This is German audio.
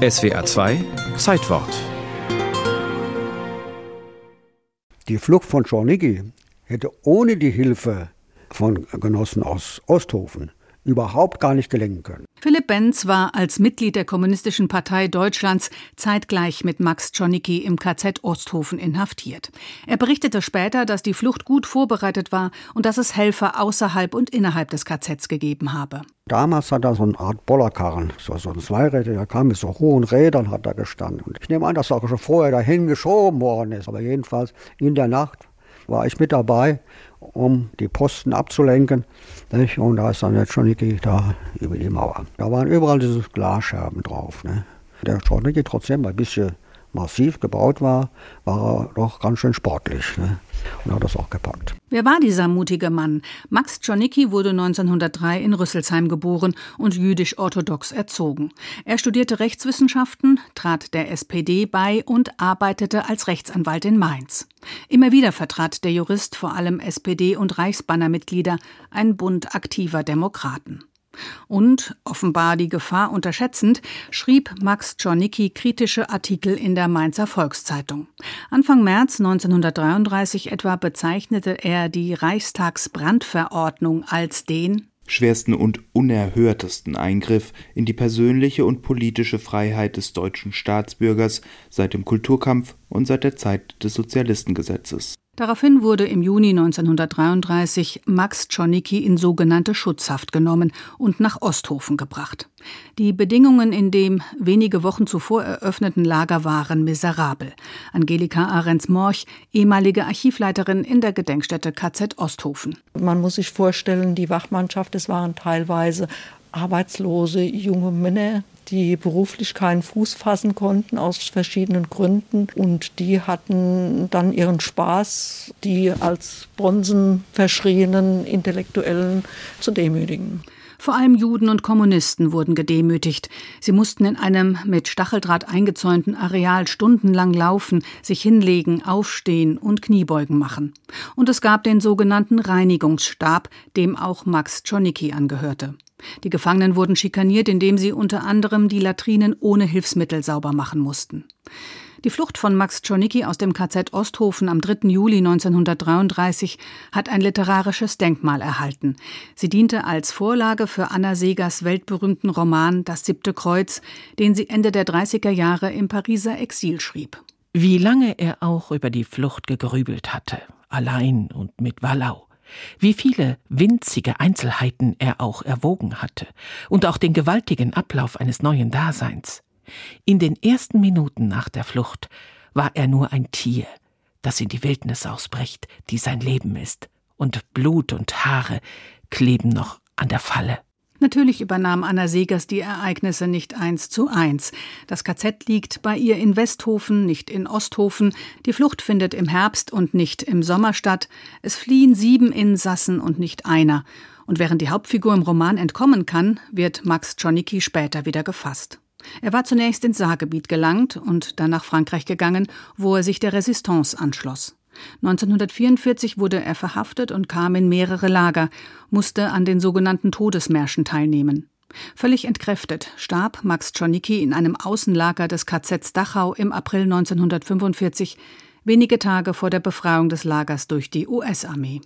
SWA 2 Zeitwort. Die Flucht von Czornicki hätte ohne die Hilfe von Genossen aus Osthofen überhaupt gar nicht gelingen können. Philipp Benz war als Mitglied der Kommunistischen Partei Deutschlands zeitgleich mit Max Czornicki im KZ Osthofen inhaftiert. Er berichtete später, dass die Flucht gut vorbereitet war und dass es Helfer außerhalb und innerhalb des KZs gegeben habe. Damals hat er so eine Art Bollerkarren, so, so ein Zweiräder, der kam mit so hohen Rädern, hat er gestanden. Und ich nehme an, dass er schon vorher dahin geschoben worden ist. Aber jedenfalls in der Nacht war ich mit dabei, um die Posten abzulenken. Nicht? Und da ist dann der Czornicki da über die Mauer. Da waren überall diese Glasscherben drauf. Ne? Der Czornicki trotzdem ein bisschen massiv gebaut war, war er doch ganz schön sportlich ne? und hat das auch gepackt. Wer war dieser mutige Mann? Max Czornicki wurde 1903 in Rüsselsheim geboren und jüdisch-orthodox erzogen. Er studierte Rechtswissenschaften, trat der SPD bei und arbeitete als Rechtsanwalt in Mainz. Immer wieder vertrat der Jurist vor allem SPD- und Reichsbannermitglieder, ein Bund aktiver Demokraten. Und, offenbar die Gefahr unterschätzend, schrieb Max Czornicki kritische Artikel in der Mainzer Volkszeitung. Anfang März 1933 etwa bezeichnete er die Reichstagsbrandverordnung als den schwersten und unerhörtesten Eingriff in die persönliche und politische Freiheit des deutschen Staatsbürgers seit dem Kulturkampf und seit der Zeit des Sozialistengesetzes. Daraufhin wurde im Juni 1933 Max Czornicki in sogenannte Schutzhaft genommen und nach Osthofen gebracht. Die Bedingungen in dem wenige Wochen zuvor eröffneten Lager waren miserabel. Angelika Ahrens-Morch, ehemalige Archivleiterin in der Gedenkstätte KZ Osthofen. Man muss sich vorstellen, die Wachmannschaft, es waren teilweise arbeitslose junge Männer, die beruflich keinen Fuß fassen konnten aus verschiedenen Gründen. Und die hatten dann ihren Spaß, die als Bronzen verschrienen Intellektuellen zu demütigen. Vor allem Juden und Kommunisten wurden gedemütigt. Sie mussten in einem mit Stacheldraht eingezäunten Areal stundenlang laufen, sich hinlegen, aufstehen und Kniebeugen machen. Und es gab den sogenannten Reinigungsstab, dem auch Max Czornicki angehörte. Die Gefangenen wurden schikaniert, indem sie unter anderem die Latrinen ohne Hilfsmittel sauber machen mussten. Die Flucht von Max Czornicki aus dem KZ Osthofen am 3. Juli 1933 hat ein literarisches Denkmal erhalten. Sie diente als Vorlage für Anna Segers weltberühmten Roman Das siebte Kreuz, den sie Ende der 30er Jahre im Pariser Exil schrieb. Wie lange er auch über die Flucht gegrübelt hatte, allein und mit Wallau wie viele winzige Einzelheiten er auch erwogen hatte und auch den gewaltigen Ablauf eines neuen Daseins. In den ersten Minuten nach der Flucht war er nur ein Tier, das in die Wildnis ausbricht, die sein Leben ist, und Blut und Haare kleben noch an der Falle. Natürlich übernahm Anna Segers die Ereignisse nicht eins zu eins. Das KZ liegt bei ihr in Westhofen, nicht in Osthofen. Die Flucht findet im Herbst und nicht im Sommer statt. Es fliehen sieben Insassen und nicht einer. Und während die Hauptfigur im Roman entkommen kann, wird Max Czornicki später wieder gefasst. Er war zunächst ins Saargebiet gelangt und dann nach Frankreich gegangen, wo er sich der Resistance anschloss. 1944 wurde er verhaftet und kam in mehrere Lager, musste an den sogenannten Todesmärschen teilnehmen. Völlig entkräftet starb Max Czornicki in einem Außenlager des KZ Dachau im April 1945, wenige Tage vor der Befreiung des Lagers durch die US-Armee.